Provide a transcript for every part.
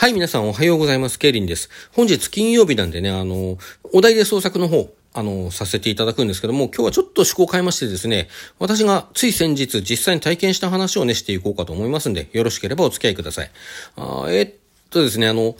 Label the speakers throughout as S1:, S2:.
S1: はい、皆さんおはようございます。ケイリンです。本日金曜日なんでね、あの、お題で創作の方、あの、させていただくんですけども、今日はちょっと趣向を変えましてですね、私がつい先日実際に体験した話をね、していこうかと思いますんで、よろしければお付き合いください。あえー、っとですね、あの、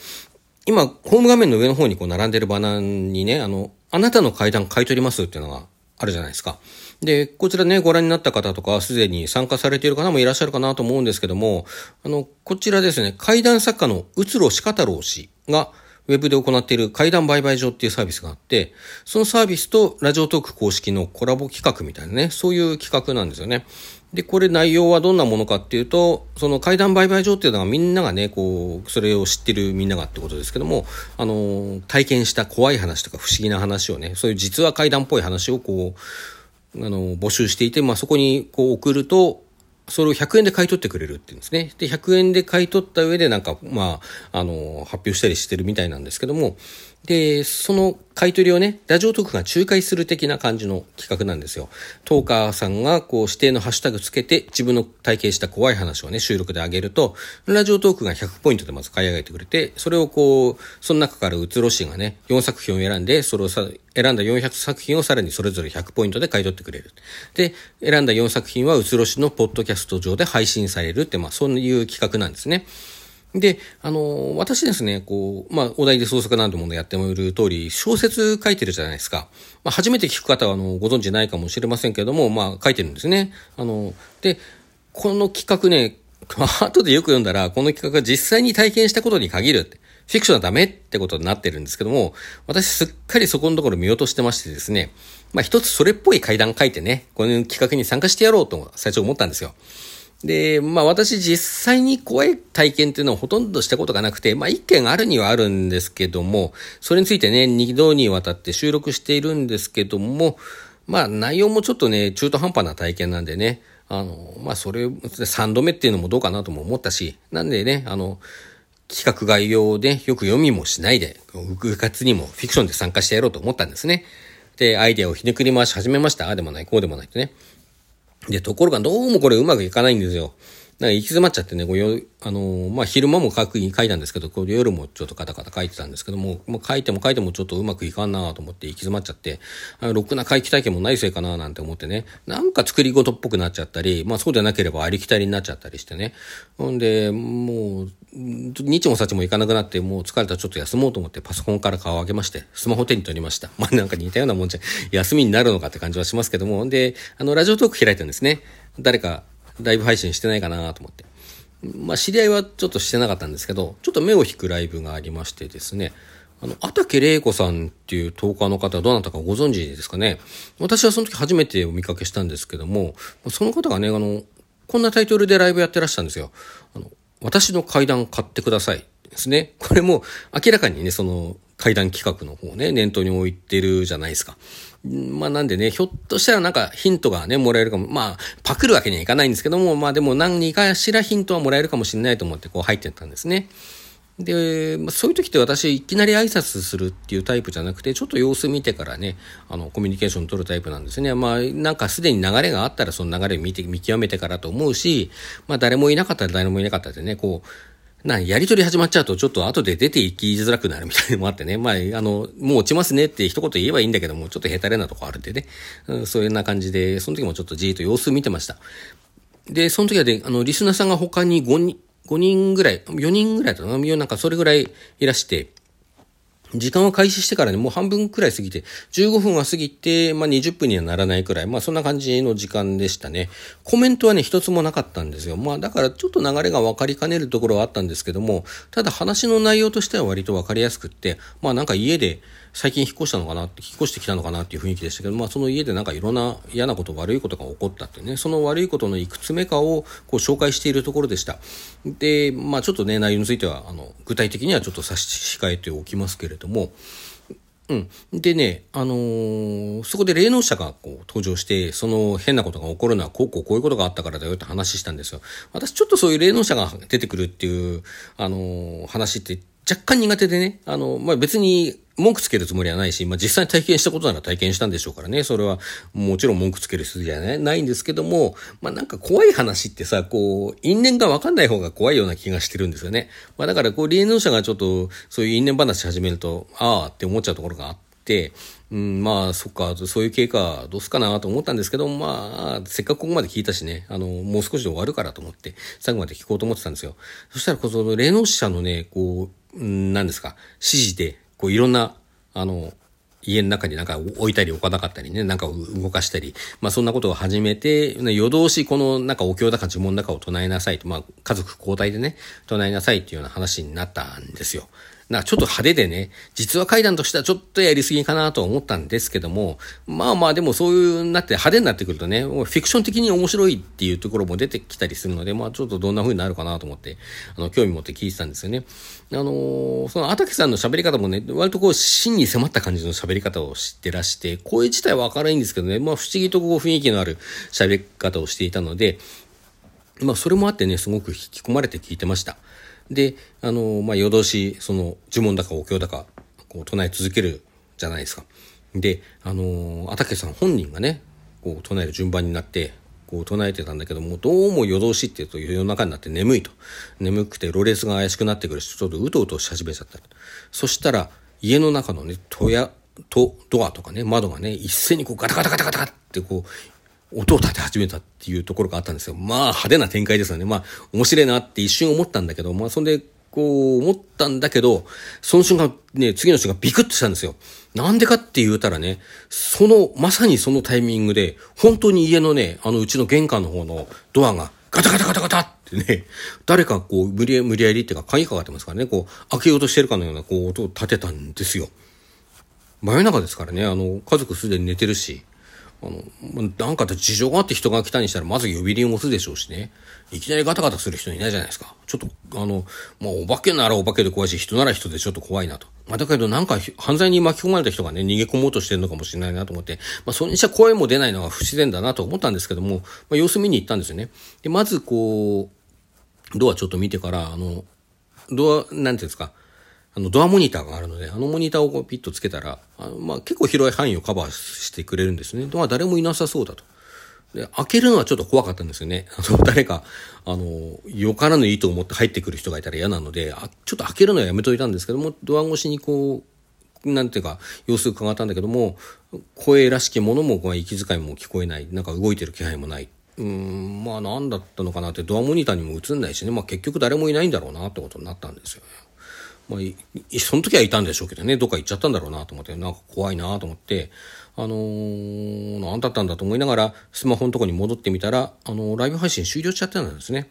S1: 今、ホーム画面の上の方にこう並んでるバナーにね、あの、あなたの階段買い取りますっていうのがあるじゃないですか。で、こちらね、ご覧になった方とか、すでに参加されている方もいらっしゃるかなと思うんですけども、あの、こちらですね、怪談作家のうつろしかたろう氏が、ウェブで行っている怪談売買所っていうサービスがあって、そのサービスとラジオトーク公式のコラボ企画みたいなね、そういう企画なんですよね。で、これ内容はどんなものかっていうと、その怪談売買所っていうのはみんながね、こう、それを知ってるみんながってことですけども、あの、体験した怖い話とか不思議な話をね、そういう実は怪談っぽい話をこう、あの、募集していて、まあ、そこにこう送ると、それを100円で買い取ってくれるっていうんですね。で、100円で買い取った上でなんか、まあ、あの、発表したりしてるみたいなんですけども、で、その買い取りをね、ラジオトークが仲介する的な感じの企画なんですよ。トーカーさんがこう指定のハッシュタグつけて自分の体験した怖い話をね、収録で上げると、ラジオトークが100ポイントでまず買い上げてくれて、それをこう、その中からうつろしがね、4作品を選んで、それをさ、選んだ400作品をさらにそれぞれ100ポイントで買い取ってくれる。で、選んだ4作品はうつろしのポッドキャスト上で配信されるって、まあそういう企画なんですね。で、あの、私ですね、こう、まあ、お題で創作なんてものやってもいる通り、小説書いてるじゃないですか。まあ、初めて聞く方は、あの、ご存知ないかもしれませんけども、まあ、書いてるんですね。あの、で、この企画ね、後でよく読んだら、この企画が実際に体験したことに限るって。フィクションはダメってことになってるんですけども、私すっかりそこのところ見落としてましてですね、まあ一つそれっぽい階段書いてね、この企画に参加してやろうと最初思ったんですよ。で、まあ私実際に怖い体験っていうのはほとんどしたことがなくて、まあ一件あるにはあるんですけども、それについてね、二度にわたって収録しているんですけども、まあ内容もちょっとね、中途半端な体験なんでね、あの、まあそれ、三度目っていうのもどうかなとも思ったし、なんでね、あの、企画概要でよく読みもしないで、部活にもフィクションで参加してやろうと思ったんですね。で、アイデアをひねくり回し始めました。ああでもない、こうでもないってね。で、ところがどうもこれうまくいかないんですよ。なんか行き詰まっちゃってね、こうあのー、まあ、昼間も書く書いたんですけど、こう夜もちょっとカタカタ書いてたんですけども、もう書いても書いてもちょっとうまくいかんなと思って行き詰まっちゃって、あろくな回帰体験もないせいかななんて思ってね、なんか作り事っぽくなっちゃったり、まあそうでなければありきたりになっちゃったりしてね。ほんで、もう、日もさちも行かなくなって、もう疲れたらちょっと休もうと思ってパソコンから顔を上げまして、スマホ手に取りました。まあなんか似たようなもんじゃ、休みになるのかって感じはしますけども、で、あの、ラジオトーク開いたんですね。誰かライブ配信してないかなと思って。まあ、知り合いはちょっとしてなかったんですけど、ちょっと目を引くライブがありましてですね、あの、あたけれいこさんっていうトーカーの方、どなたかご存知ですかね私はその時初めてお見かけしたんですけども、その方がね、あの、こんなタイトルでライブやってらしたんですよ。あの、私の階段買ってください。ですね。これも明らかにね、その階段企画の方ね、念頭に置いてるじゃないですか。まあなんでね、ひょっとしたらなんかヒントがね、もらえるかも。まあ、パクるわけにはいかないんですけども、まあでも何かしらヒントはもらえるかもしれないと思ってこう入ってったんですね。で、まあ、そういう時って私いきなり挨拶するっていうタイプじゃなくて、ちょっと様子見てからね、あの、コミュニケーション取るタイプなんですね。まあ、なんかすでに流れがあったらその流れを見て、見極めてからと思うし、まあ誰もいなかったら誰もいなかったでね、こう、な、やりとり始まっちゃうと、ちょっと後で出て行きづらくなるみたいなのもあってね。まあ、あの、もう落ちますねって一言言えばいいんだけども、ちょっとヘタレなとこあるんでね。うん、そういうな感じで、その時もちょっとじーっと様子見てました。で、その時はで、あの、リスナーさんが他に5人、5人ぐらい、4人ぐらいだったかな。なんかそれぐらいいらして、時間を開始してからね、もう半分くらい過ぎて、15分は過ぎて、まあ20分にはならないくらい、まあそんな感じの時間でしたね。コメントはね、一つもなかったんですよ。まあだからちょっと流れが分かりかねるところはあったんですけども、ただ話の内容としては割と分かりやすくって、まあなんか家で、最近引っ越したのかなって、引っ越してきたのかなっていう雰囲気でしたけど、まあその家でなんかいろんな嫌なこと、悪いことが起こったってね、その悪いことのいくつ目かをこう紹介しているところでした。で、まあちょっとね、内容については、あの、具体的にはちょっと差し控えておきますけれども、うん。でね、あのー、そこで霊能者がこう登場して、その変なことが起こるのはこうこうこういうことがあったからだよって話したんですよ。私ちょっとそういう霊能者が出てくるっていう、あのー、話って若干苦手でね、あの、まあ、別に文句つけるつもりはないし、まあ、実際に体験したことなら体験したんでしょうからね。それは、もちろん文句つける筋じゃないないんですけども、まあ、なんか怖い話ってさ、こう、因縁がわかんない方が怖いような気がしてるんですよね。まあ、だから、こう、霊能者がちょっと、そういう因縁話始めると、ああって思っちゃうところがあって、うん、まあ、そっか、そういう経過、どうすかなと思ったんですけど、まあ、せっかくここまで聞いたしね、あの、もう少しで終わるからと思って、最後まで聞こうと思ってたんですよ。そしたら、この霊能者のね、こう、何ですか、指示で、こういろんな、あの、家の中になんか置いたり置かなかったりね、なんか動かしたり、まあそんなことを始めて、夜通しこのなんかお経だか呪文だかを唱えなさいと、まあ家族交代でね、唱えなさいっていうような話になったんですよ。なちょっと派手でね、実話怪談としてはちょっとやりすぎかなと思ったんですけども、まあまあでもそういうなって派手になってくるとね、もうフィクション的に面白いっていうところも出てきたりするので、まあちょっとどんな風になるかなと思って、あの、興味持って聞いてたんですよね。あのー、その、あたけさんの喋り方もね、割とこう、真に迫った感じの喋り方を知ってらして、声自体は明るいんですけどね、まあ不思議とこう雰囲気のある喋り方をしていたので、まあそれもあってね、すごく引き込まれて聞いてました。で、あの、まあ、夜通し、その、呪文だかお経だか、こう、唱え続けるじゃないですか。で、あの、あたけさん本人がね、こう、唱える順番になって、こう、唱えてたんだけども、どうも夜通しって言うと夜中になって眠いと。眠くて、ロレスが怪しくなってくるし、ちょっとうとうとし始めちゃった。そしたら、家の中のね、戸や、と、ドアとかね、窓がね、一斉にこうガタガタガタガタってこう、音を立て始めたっていうところがあったんですよ。まあ派手な展開ですよね。まあ面白いなって一瞬思ったんだけど、まあそんでこう思ったんだけど、その瞬間ね、次の瞬間ビクッとしたんですよ。なんでかって言うたらね、その、まさにそのタイミングで、本当に家のね、あのうちの玄関の方のドアがガタガタガタガタってね、誰かこう無理無理やりっていうか鍵かかってますからね、こう開けようとしてるかのようなこう音を立てたんですよ。真夜中ですからね、あの、家族すでに寝てるし、あの、なんか事情があって人が来たにしたら、まず呼び鈴を押すでしょうしね。いきなりガタガタする人いないじゃないですか。ちょっと、あの、まあ、お化けならお化けで怖いし、人なら人でちょっと怖いなと。まあ、だけどなんか犯罪に巻き込まれた人がね、逃げ込もうとしてるのかもしれないなと思って、まあ、それにしては声も出ないのは不自然だなと思ったんですけども、まあ、様子見に行ったんですよね。で、まずこう、ドアちょっと見てから、あの、ドア、なんていうんですか、あの、ドアモニターがあるので、あのモニターをピッとつけたら、あのまあ、結構広い範囲をカバーしてくれるんですね。まあ、誰もいなさそうだと。で、開けるのはちょっと怖かったんですよね。あの、誰か、あの、よからぬ意図を持って入ってくる人がいたら嫌なので、あちょっと開けるのはやめといたんですけども、ドア越しにこう、なんていうか、様子を伺ったんだけども、声らしきものも、息遣いも聞こえない、なんか動いてる気配もない。うん、まあ何だったのかなって、ドアモニターにも映んないしね、まあ結局誰もいないんだろうなってことになったんですよね。まあ、その時はいたんでしょうけどね、どっか行っちゃったんだろうなと思って、なんか怖いなと思って、あのー、何だったんだと思いながら、スマホのとこに戻ってみたら、あのー、ライブ配信終了しちゃってたんですね。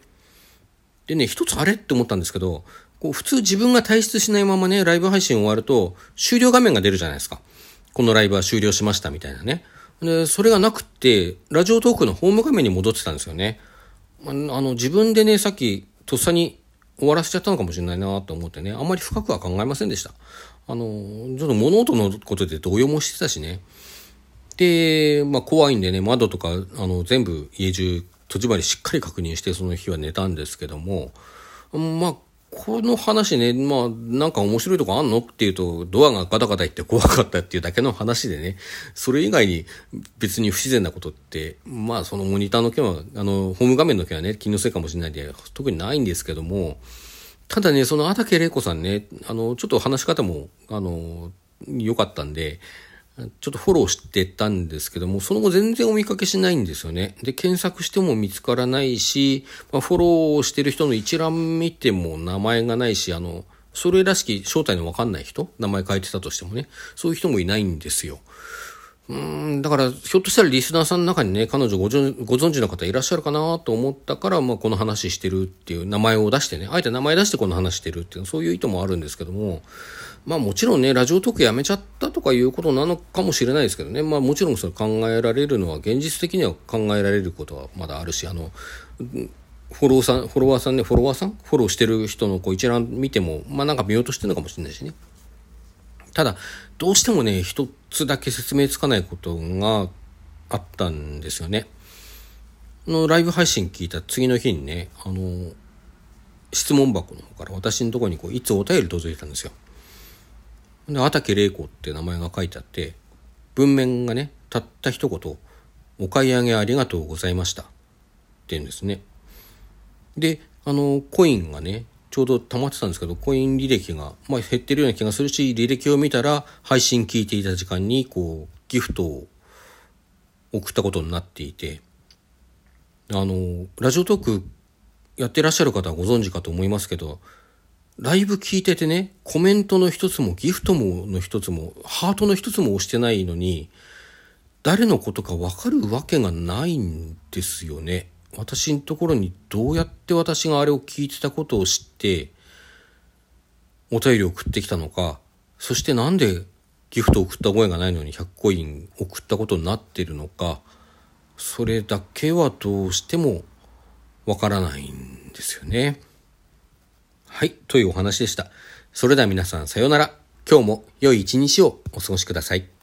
S1: でね、一つあれって思ったんですけど、こう普通自分が退出しないままね、ライブ配信終わると、終了画面が出るじゃないですか。このライブは終了しましたみたいなね。で、それがなくって、ラジオトークのホーム画面に戻ってたんですよね。あの、自分でね、さっき、とっさに終わらせちゃったのかもしれないなと思ってね、あんまり深くは考えませんでした。あの、ちょっと物音のことで動揺もしてたしね。で、まあ怖いんでね、窓とか、あの、全部家中、戸締まりしっかり確認してその日は寝たんですけども、まあこの話ね、まあ、なんか面白いとこあんのっていうと、ドアがガタガタ言って怖かったっていうだけの話でね、それ以外に別に不自然なことって、まあ、そのモニターの件は、あの、ホーム画面の件はね、気のせいかもしれないで、特にないんですけども、ただね、そのあたけれいこさんね、あの、ちょっと話し方も、あの、良かったんで、ちょっとフォローしてたんですけども、その後全然お見かけしないんですよね。で、検索しても見つからないし、まあ、フォローしてる人の一覧見ても名前がないし、あの、それらしき正体のわかんない人、名前書いてたとしてもね、そういう人もいないんですよ。うん、だから、ひょっとしたらリスナーさんの中にね、彼女ご存知の方いらっしゃるかなと思ったから、まあ、この話してるっていう名前を出してね、あえて名前出してこの話してるっていう、そういう意図もあるんですけども、まあもちろんね、ラジオトークやめちゃったとかいうことなのかもしれないですけどね、まあもちろんそれ考えられるのは、現実的には考えられることはまだあるし、あの、フォローさん、フォロワーさんね、フォロワーさん？フォローしてる人のこう一覧見ても、まあなんか見落としてるのかもしれないしね。ただ、どうしてもね、一つだけ説明つかないことがあったんですよね。のライブ配信聞いた次の日にね、あの、質問箱の方から私のところにこう、いつお便り届いたんですよ。で、あたけ玲子って名前が書いてあって、文面がね、たった一言、お買い上げありがとうございました。って言うんですね。で、あの、コインがね、ちょうど溜まってたんですけど、コイン履歴が、まあ、減ってるような気がするし、履歴を見たら、配信聞いていた時間に、こう、ギフトを送ったことになっていて、あの、ラジオトークやってらっしゃる方はご存知かと思いますけど、ライブ聞いててね、コメントの一つもギフトもの一つも、ハートの一つも押してないのに、誰のことかわかるわけがないんですよね。私のところにどうやって私があれを聞いてたことを知って、お便りを送ってきたのか、そしてなんでギフトを送った覚えがないのに100コイン送ったことになってるのか、それだけはどうしてもわからないんですよね。はい、というお話でした。それでは皆さんさようなら。今日も良い一日をお過ごしください。